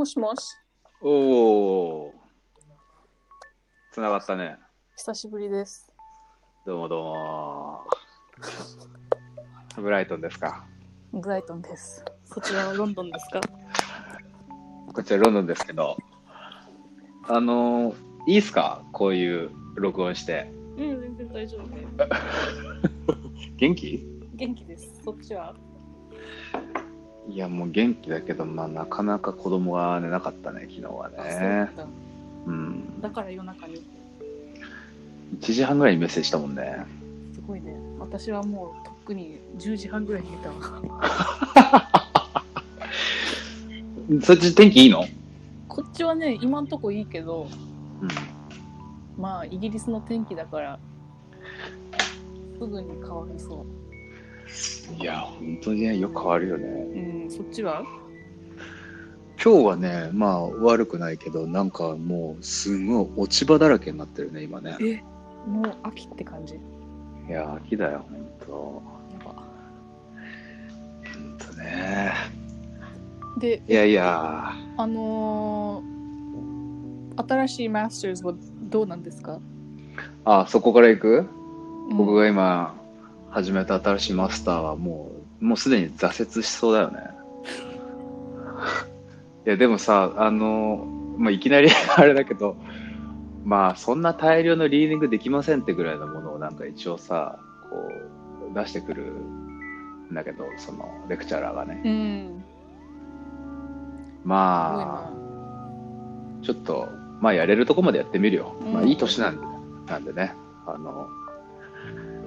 もしもし、おお。つながったね。久しぶりです。どうもどうも。ブライトンですか？ブライトンです。そちらはロンドンですか？こちらロンドンですけど。あのー、いいっすか？こういう録音して。うん、全然大丈夫で。元気？元気です。そっちは？いや、もう元気だけど、まあ、なかなか子供が寝なかったね、昨日はね。たうん。だから夜中に。1時半ぐらいにメッセージしたもんね。すごいね。私はもうとっくに10時半ぐらいに寝たわ。そっち天気いいの？こっちはね、今んとこいいけど、うん。まあ、イギリスの天気だから、すぐに変わりそいや、本当にね、よく変わるよね。う。うん、そっちは？今日はね、まあ悪くないけど、なんかもうすごい落ち葉だらけになってるね、今ね。え、もう秋って感じ？いや、秋だよ、ほんと。やば。ほんとね。で、いやいや、あのー新しいマスターズはどうなんですか、あ、そこから行く、うん僕が今始めた新しいマスターはもう、もうすでに挫折しそうだよね。いや、でもさ、あの、まあ、いきなりあれだけど、まあ、そんな大量のリーディングできませんってぐらいのものをなんか一応さ、こう、出してくるんだけど、その、レクチャラーがね。うん。まあ、な。ちょっと、まあ、やれるとこまでやってみるよ。うんまあ、いい年なんで、なんでね。あの、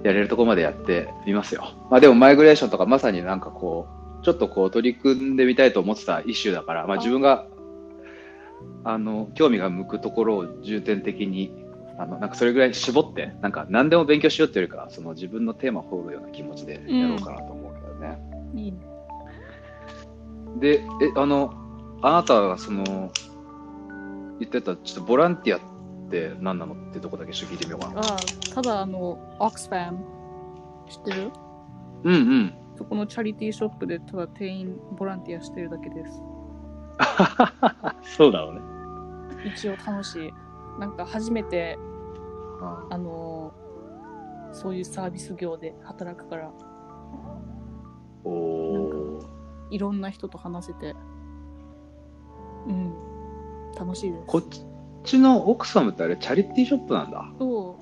やれるとこまでやってみますよ。まあ、でも、マイグレーションとかまさになんかこう、ちょっとこう、取り組んでみたいと思ってたイシューだから、まあ、自分が、あの、興味が向くところを重点的に、あの、なんかそれぐらい絞って、なんか何でも勉強しようっていうよりかは、その自分のテーマを掘るような気持ちでやろうかなと思うけどね。いいね。で、え、あの、あなたがその、言ってた、ちょっとボランティアって何なの？ってとこだけちょっと聞いてみようかな。ああ、ただあの、オックスファム、知ってる？うんうん。そこのチャリティーショップでただ店員ボランティアしてるだけです。そうだろうね。一応楽しい。なんか初めて、ああのそういうサービス業で働くから、おーいろんな人と話せて、うん、楽しいです。こっちのオックスファムってあれ、チャリティーショップなんだ。そ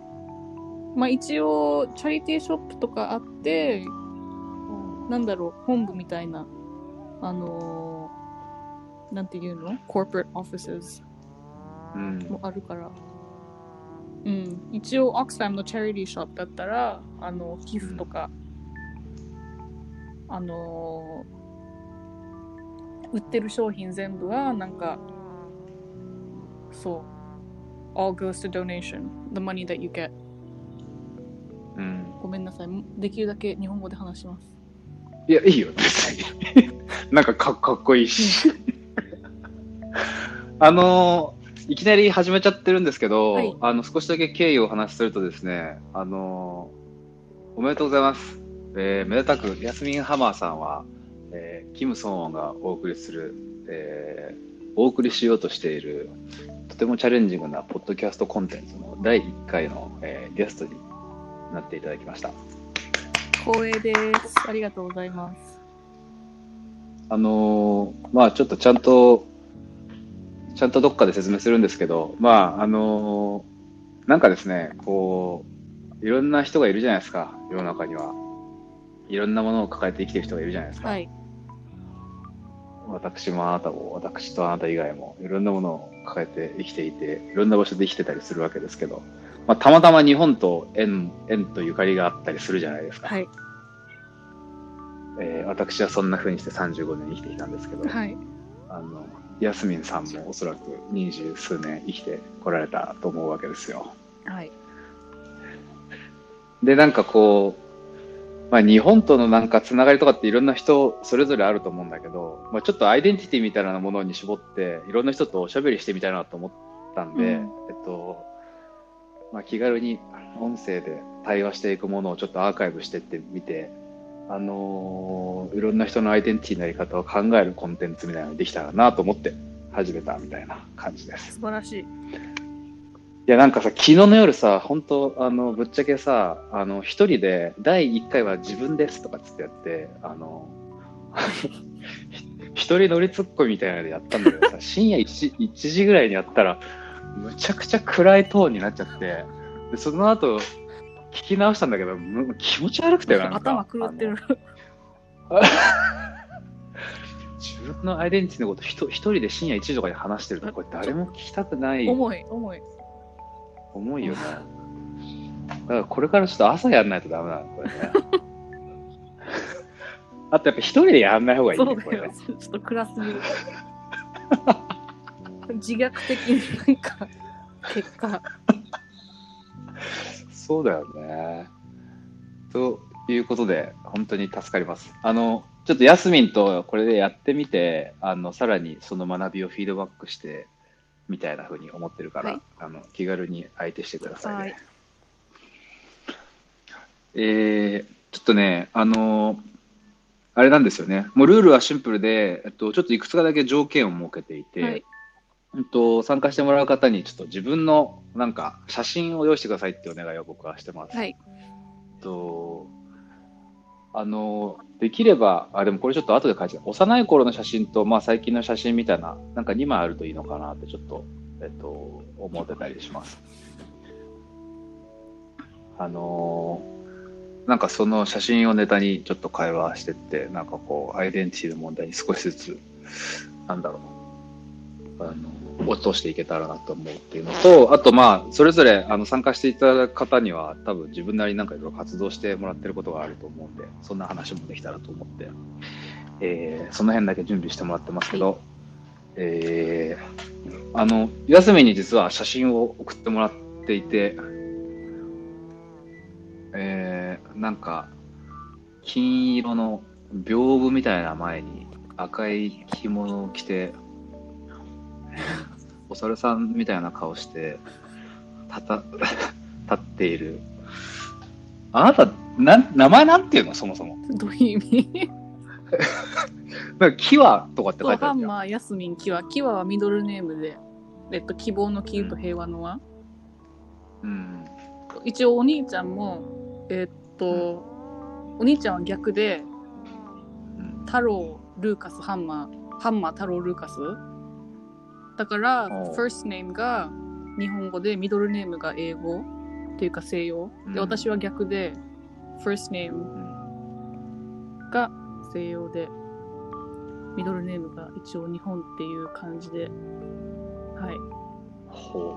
う。まあ一応、チャリティーショップとかあって、なんだろう、本部みたいな、あのーなんていうの ?corporate offices うん。もあるから。うん。一応、オックスファムのチャリティーショップだったら、あの、寄付とか、あのー売ってる商品全部は、なんか、そう。All goes to donation. The money that you get. うん。ごめんなさい。できるだけ日本語で話します。いや、いいよ、別に。なんかかかっこいいし。あのーいきなり始めちゃってるんですけど、はいあの、少しだけ経緯をお話しするとですね、あのーおめでとうございます。えーめでたく、ヤスミンハマーさんは、えーキム・ソンウォンがお送りする、えーお送りしようとしている、とてもチャレンジングなポッドキャストコンテンツの第1回の、えーゲストになっていただきました。光栄です。ありがとうございます。あのーまあちょっとちゃんと、ちゃんとどっかで説明するんですけど、まああのーなんかですね、こう、いろんな人がいるじゃないですか、世の中には。いろんなものを抱えて生きてる人がいるじゃないですか。はい。私もあなたも、私とあなた以外も、いろんなものを抱えて生きていて、いろんな場所で生きてたりするわけですけど、まあ、たまたま日本と縁、縁とゆかりがあったりするじゃないですか。はい。えー私はそんな風にして35年生きてきたんですけど、はい。あの、ヤスミンさんもおそらく二十数年生きてこられたと思うわけですよ。はい。で、なんかこう、まあ日本とのなんかつながりとかっていろんな人それぞれあると思うんだけど、まあちょっとアイデンティティみたいなものに絞って、いろんな人とおしゃべりしてみたいなと思ったんで、うんえっと、まあ気軽に音声で対話していくものをちょっとアーカイブしてってみて、あのーいろんな人のアイデンティティのやり方を考えるコンテンツみたいなのができたらなと思って始めたみたいな感じです。素晴らしい。いや、なんかさ、昨日の夜さ、本当あの、ぶっちゃけさ、あの、一人で、第1回は自分ですとかつってやって、あの、一人乗りツッコミみたいなのでやったんだけどさ、深夜 1, 1時ぐらいにやったら、むちゃくちゃ暗いトーンになっちゃって、でその後、聞き直したんだけど、む気持ち悪くて、なんか。頭狂ってる。自分のアイデンティティのこと一人で深夜1時とかに話してるとこれ誰も聞きたくない重い、重い。重いよねだからこれからちょっと朝やんないとダメなのこれね あとやっぱ一人でやんない方がいいそうだよねこれね。ちょっと暗すぎる。自虐的になんか、結果。そうだよねということで本当に助かりますあのちょっとヤスミンとこれでやってみてあのさらにその学びをフィードバックしてみたいな風に思ってるから、はいあの気軽に相手してくださいね、はいえー、ちょっとね、あのーあれなんですよね。もうルールはシンプルで、えっと、ちょっといくつかだけ条件を設けていて、はいうんと、参加してもらう方にちょっと自分のなんか写真を用意してくださいってお願いを僕はしてます。はい。えっと、あの、できれば、あ、でもこれちょっと後で書いて幼い頃の写真と、まあ最近の写真みたいな、なんか2枚あるといいのかなってちょっと、えっと、思ってたりします。あのなんかその写真をネタにちょっと会話してって、なんかこう、アイデンティティの問題に少しずつ、なんだろう、あの、落としていけたらなと思うっていうのと、あとまあ、それぞれあの参加していただく方には、多分自分なりになんかいろいろ活動してもらってることがあると思うんで、そんな話もできたらと思って、えーその辺だけ準備してもらってますけど、えーあの、ヤスミンに実は写真を送ってもらっていて、えーなんか、金色の屏風みたいな前に赤い着物を着て、お猿さんみたいな顔して、たた、立っている。あなた、なん、名前なんていうの？そもそも。どういう意味？なんか、キワとかって書いてある。ハンマー、ヤスミン、キワ。キワはミドルネームで、えっと、希望の希と平和の和。うん。一応お兄ちゃんも、えっと、お兄ちゃんは逆で、うん太郎、ルーカス、ハンマー、ハンマー、太郎、ルーカス。だから、first name が日本語で、ミドルネームが英語っていうか西洋。うんで、私は逆で、first name うんが西洋で、ミドルネームが一応日本っていう感じで、はい。ほ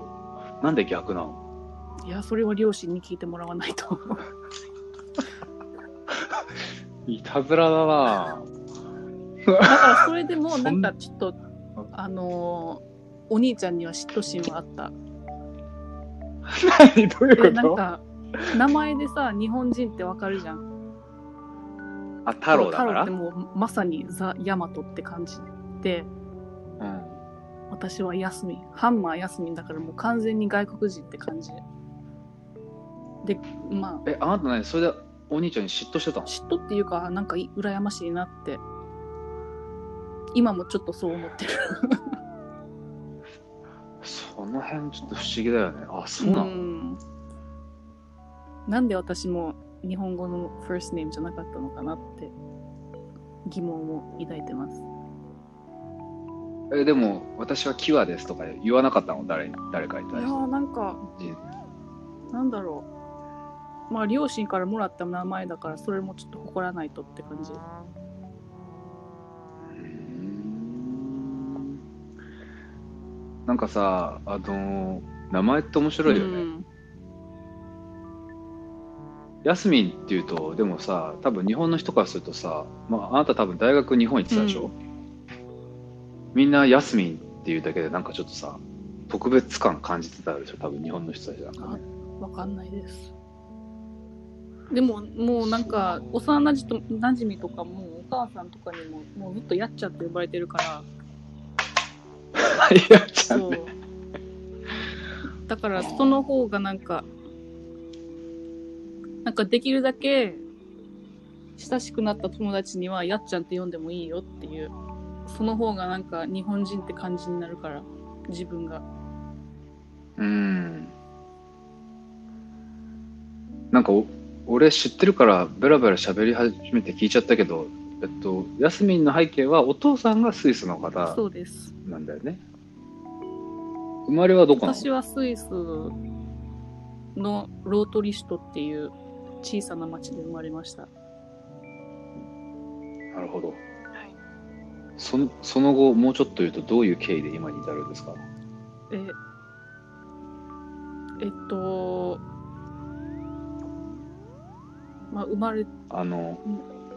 う。なんで逆なの？いや、それは両親に聞いてもらわないと。いたずらだなだからそれでもなんかちょっと、あのーお兄ちゃんには嫉妬心はあった。何？どういうで、こと？なんか、名前でさ、日本人ってわかるじゃん。あ、太郎だから？太郎ってもうまさにザ・ヤマトって感じで、うん。私はヤスミン。ハンマーヤスミンだからもう完全に外国人って感じ。で、まあ、え、あなた何？それでお兄ちゃんに嫉妬してたの？嫉妬っていうか、なんかい羨ましいなって。今もちょっとそう思ってる。その辺ちょっと不思議だよね。あ、そうなの、んなんで私も日本語の first name じゃなかったのかなって疑問を抱いてます。え、でも、私はキワですとか言わなかったの？誰に、誰かにい対して。やーなんか、なんだろう。まあ両親からもらった名前だからそれもちょっと誇らないとって感じ。なんかさ、あの名前って面白いよね。うんヤスミンっていうと、でもさ、多分日本の人からするとさ、まあ、あなた多分大学日本行ってたでしょ、うみんなヤスミンっていうだけでなんかちょっとさ、特別感感じてたでしょ？多分日本の人たちなんかね。わかんないです。でももうなんか幼なじと馴染みとかもお母さんとかにももうずっとやっちゃって呼ばれてるから。いや、ちゃんね。だからその方がなんか、なんかできるだけ親しくなった友達にはやっちゃんって呼んでもいいよっていうその方がなんか日本人って感じになるから自分がうん。なんかお、俺知ってるからベラベラ喋り始めて聞いちゃったけど、えっと、ヤスミンの背景はお父さんがスイスの方そうですなんだよね。生まれはどこなの？私はスイスのロートリシュトっていう小さな町で生まれました。なるほど。そのその後、もうちょっと言うと、どういう経緯で今に至るんですか？ええっとまあ生まれあの、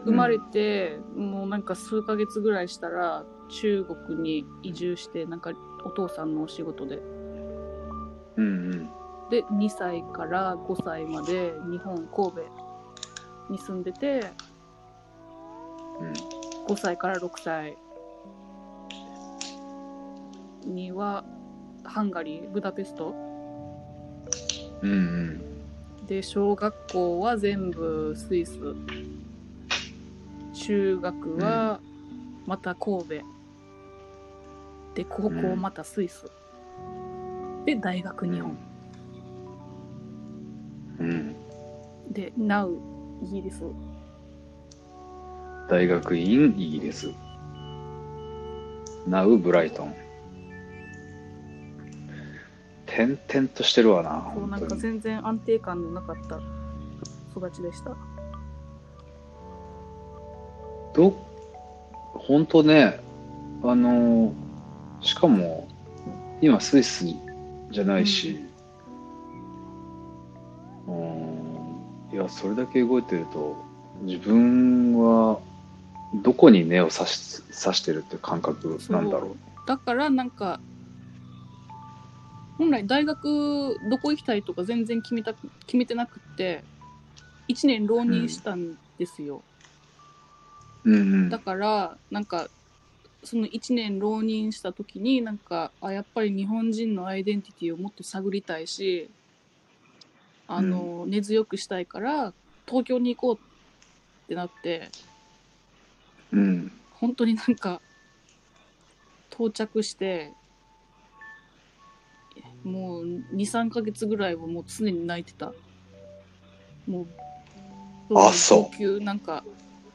生まれて、もうなんか数ヶ月ぐらいしたら中国に移住してなんかお父さんのお仕事で。うんうん。で2歳から5歳まで日本神戸に住んでてうん。5歳から6歳にはハンガリーブダペスト。うんうん。で小学校は全部スイス。中学はまた神戸、で高校またスイス、で大学日本、うん。で Now イギリス大学院イギリス。ナウブライトン。点々としてるわな、そうなんか。全然安定感のなかった育ちでしたど、本当ね、あの、しかも、今スイスじゃないし、うん、いや、それだけ動いてると、自分は、どこに根を刺し刺してるって感覚なんだろだからなんか本来大学どこ行きたいとか全然決めた決めてなくって1年浪人したんですよ、う。うんうんだ。からなんかその1年浪人した時になんかあやっぱり日本人のアイデンティティをもっと探りたいしあの、根強くしたいから東京に行こうってなってうん。本当になんか到着してもう23ヶ月ぐらいはもう常に泣いてた。もうあそう。なんか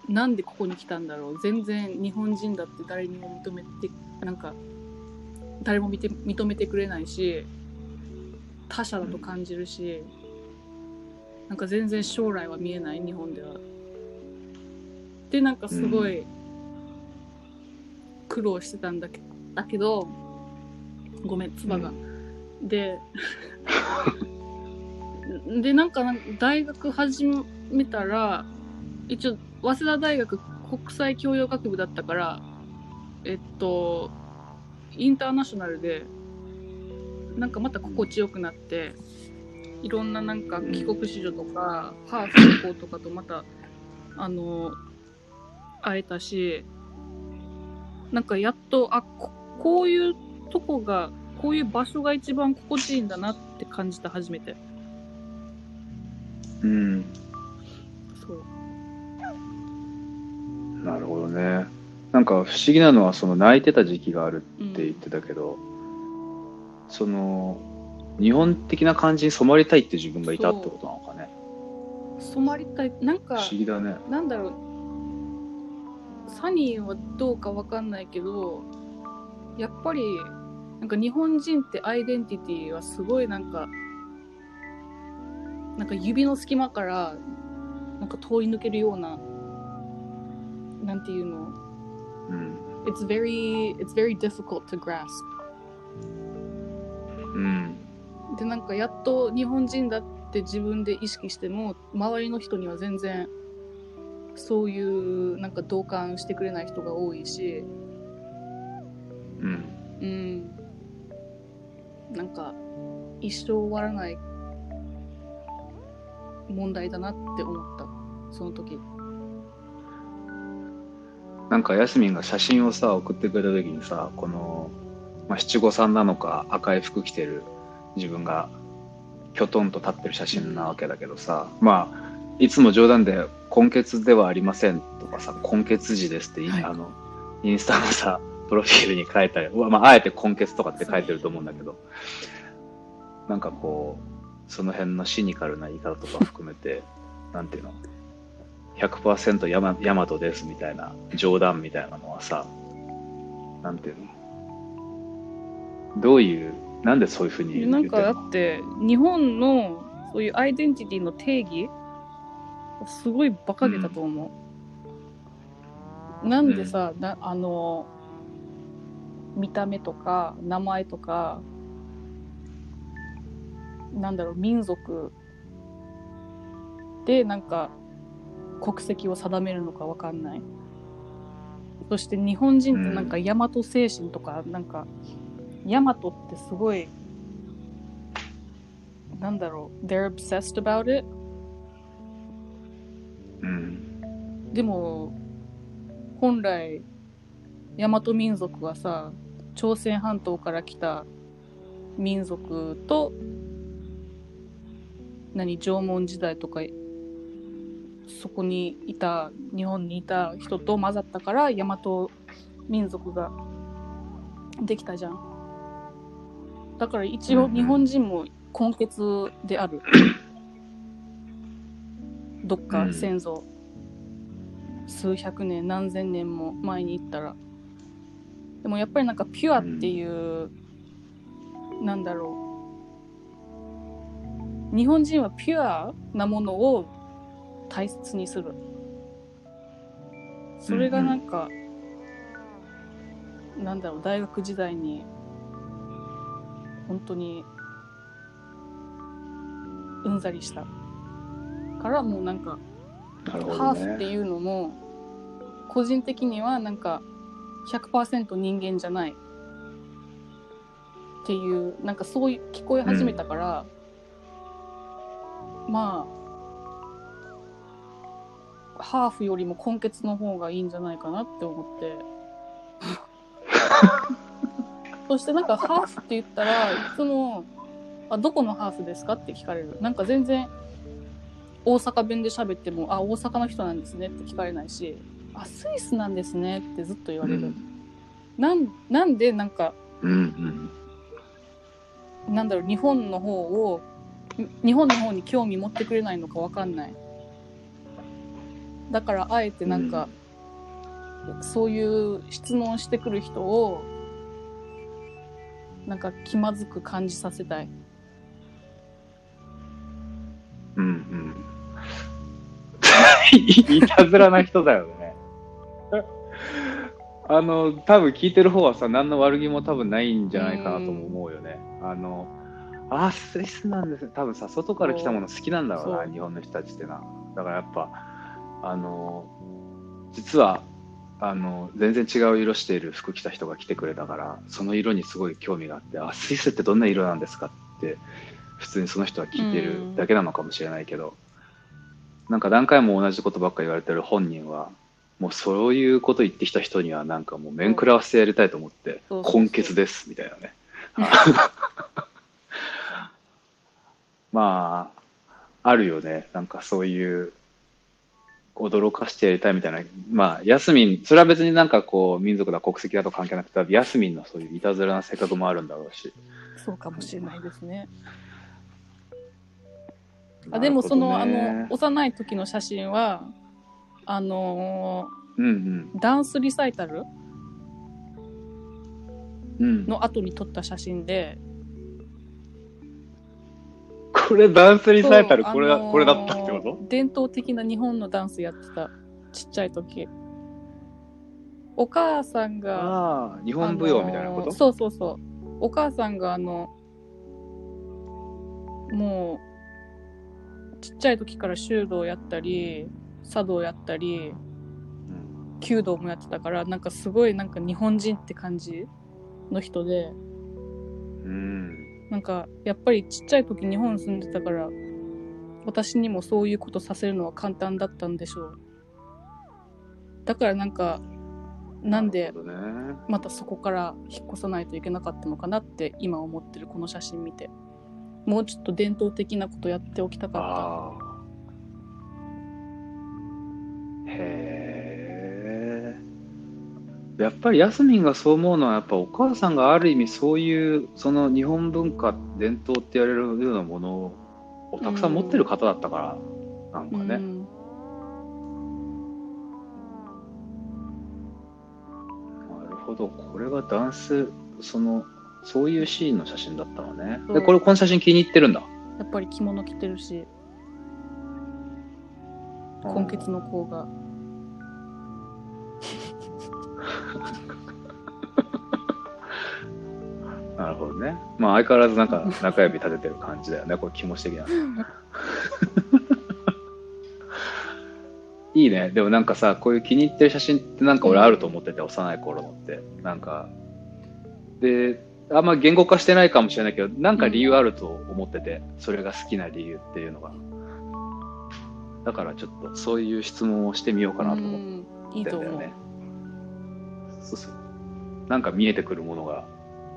なんでここに来たんだろう全然日本人だって誰にも認めてなんか誰も見て認めてくれないし他者だと感じるし、なんか全然将来は見えない日本では。でなんかすごい苦労してたんだけだけどごめん唾が。ででなんか大学始めたら一応早稲田大学国際教養学部だったからえっとインターナショナルでなんかまた心地よくなっていろんななんか帰国子女とかハーフの子とかとまたあの会えたしなんかやっとあここういうとこがこういう場所が一番心地いいんだなって感じた初めてうん。なるほどね。なんか不思議なのは、その泣いてた時期があるって言ってたけど、その、日本的な感じに染まりたいって自分がいたってことなのかね。染まりたいなんか不思議だね。なんだろうサニーはどうかわかんないけどやっぱりなんか日本人ってアイデンティティはすごいなんかなんか指の隙間からなんか通り抜けるようななんていうの？うん。It's very, it's very difficult to grasp うん。でなんかやっと日本人だって自分で意識しても周りの人には全然そういうなんか同感してくれない人が多いしうん。うんなんか一生終わらない問題だなって思ったその時なんかヤスミンが写真をさ、送ってくれた時にさ、この、まあ、七五三なのか赤い服着てる自分がきょとんと立ってる写真なわけだけどさ、まあ、いつも冗談で根血ではありませんとかさ、根血児ですってはい。あのインスタのさ、プロフィールに書いたり、うわまあ、あえて根血とかって書いてると思うんだけど、なんかこう、その辺のシニカルな言い方とか含めて、なんていうの、100%ヤマヤマトですみたいな冗談みたいなのはさ、なんていうの？どういう、なんでそういうふうに言なんかだって日本のそういうアイデンティティの定義すごい馬鹿げたと思う、なんでさ、なあの見た目とか名前とかなんだろう民族でなんか国籍を定めるのかわかんない。そして日本人ってなんか大和精神とかなんか大和ってすごいなんだろう they're obsessed about it? うん。でも本来大和民族はさ朝鮮半島から来た民族と何縄文時代とかそこにいた日本にいた人と混ざったから大和民族ができたじゃん。だから一応うんうん。日本人も根血である、どっか先祖、数百年何千年も前に行ったら。でもやっぱりなんかピュアっていう、なんだろう。日本人はピュアなものを大切にする。それがなんか、なんだろう大学時代に本当にうんざりした。からもうなんかなるほハ。ーフっていうのも個人的にはなんか100%人間じゃない。っていうなんかそういう聞こえ始めたから、まあハーフよりも根血の方がいいんじゃないかなって思って そしてなんかハーフって言ったらいつも「あどこのハーフですか?」って聞かれるなんか全然大阪弁で喋っても「あ大阪の人なんですね」って聞かれないし「あスイスなんですね」ってずっと言われる、うんなんなんでなんかうんうん。なんだろう日本の方をに日本の方に興味持ってくれないのかわかんないだからあえてなんか、そういう質問してくる人をなんか気まずく感じさせたいうんうん。いたずらな人だよね。あの、多分聞いてる方はさ、何の悪気も多分ないんじゃないかなとも思うよね。あの、あ、スイスなんですね。多分さ、外から来たもの好きなんだろうな、日本の人たちってな。だからやっぱ、あの、実は、あの、全然違う色している服着た人が来てくれたから、その色にすごい興味があって、あ、スイスってどんな色なんですかって、普通にその人は聞いてるだけなのかもしれないけど、なんか何回も同じことばっか言われてる本人は、もうそういうこと言ってきた人にはなんかもう面食らわせてやりたいと思って、根血ですみたいなね。まあ、あるよね。なんかそういう、驚かしてやりたいみたいな。まあ、ヤスミン、それは別になんかこう、民族だ、国籍だと関係なくて、ヤスミンのそういういたずらな性格もあるんだろうし。そうかもしれないですねあでもその、あの幼い時の写真はあのうんうん。ーダンスリサイタルうん、の後に撮った写真でこれダンスリサイタル、これだ、あのーこれだったってこと？伝統的な日本のダンスやってたちっちゃい時。お母さんが日本舞踊みたいなこと、あのーそうそうそう。お母さんがあのもうちっちゃい時から修道やったり茶道やったりうん弓道もやってたからなんかすごいなんか日本人って感じの人で。うん。なんかやっぱりちっちゃい時日本住んでたから私にもそういうことさせるのは簡単だったんでしょうだからなんかなんで。またそこから引っ越さないといけなかったのかなって今思ってるこの写真見てもうちょっと伝統的なことやっておきたかっああ。へえ。やっぱりヤスミンがそう思うのはやっぱお母さんがある意味そういうその日本文化伝統って言われるようなものをたくさん持ってる方だったからなんかね、うんなるほど。これがダンスそのそういうシーンの写真だったのね。でこれこの写真気に入ってるんだ。やっぱり着物着てるし今月の子が なるほどね。まあ相変わらずなんか中指立ててる感じだよね。これ気持ち的な。いいね。でもなんかさ、こういう気に入ってる写真ってなんか俺あると思ってて、幼い頃のって。なんか、で、あんま言語化してないかもしれないけど、なんか理由あると思ってて、それが好きな理由っていうのが。だからちょっとそういう質問をしてみようかなと思っうんいいと思う、てんだよね。そうそう。なんか見えてくるものが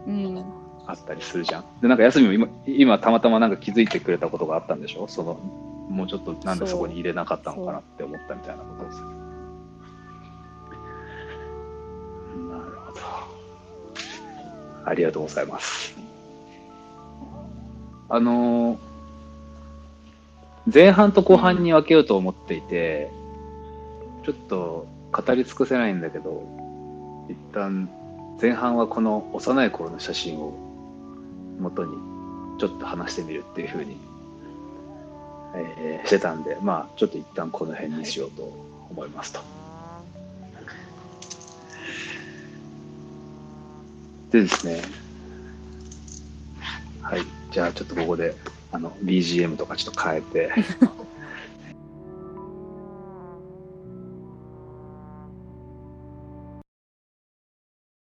うんあったりするじゃん。で、なんか休みも今、今たまたまなんか気づいてくれたことがあったんでしょ？その、もうちょっとなんでそこに入れなかったのかなって思ったみたいなことです。なるほど。ありがとうございます。あのー前半と後半に分けようと思っていて、ちょっと語り尽くせないんだけど、一旦前半はこの幼い頃の写真を元にちょっと話してみるっていう風に、えーしてたんで、まあちょっと一旦この辺にしようと思いますと。でですね、はい、じゃあちょっとここであの BGM とかちょっと変えて、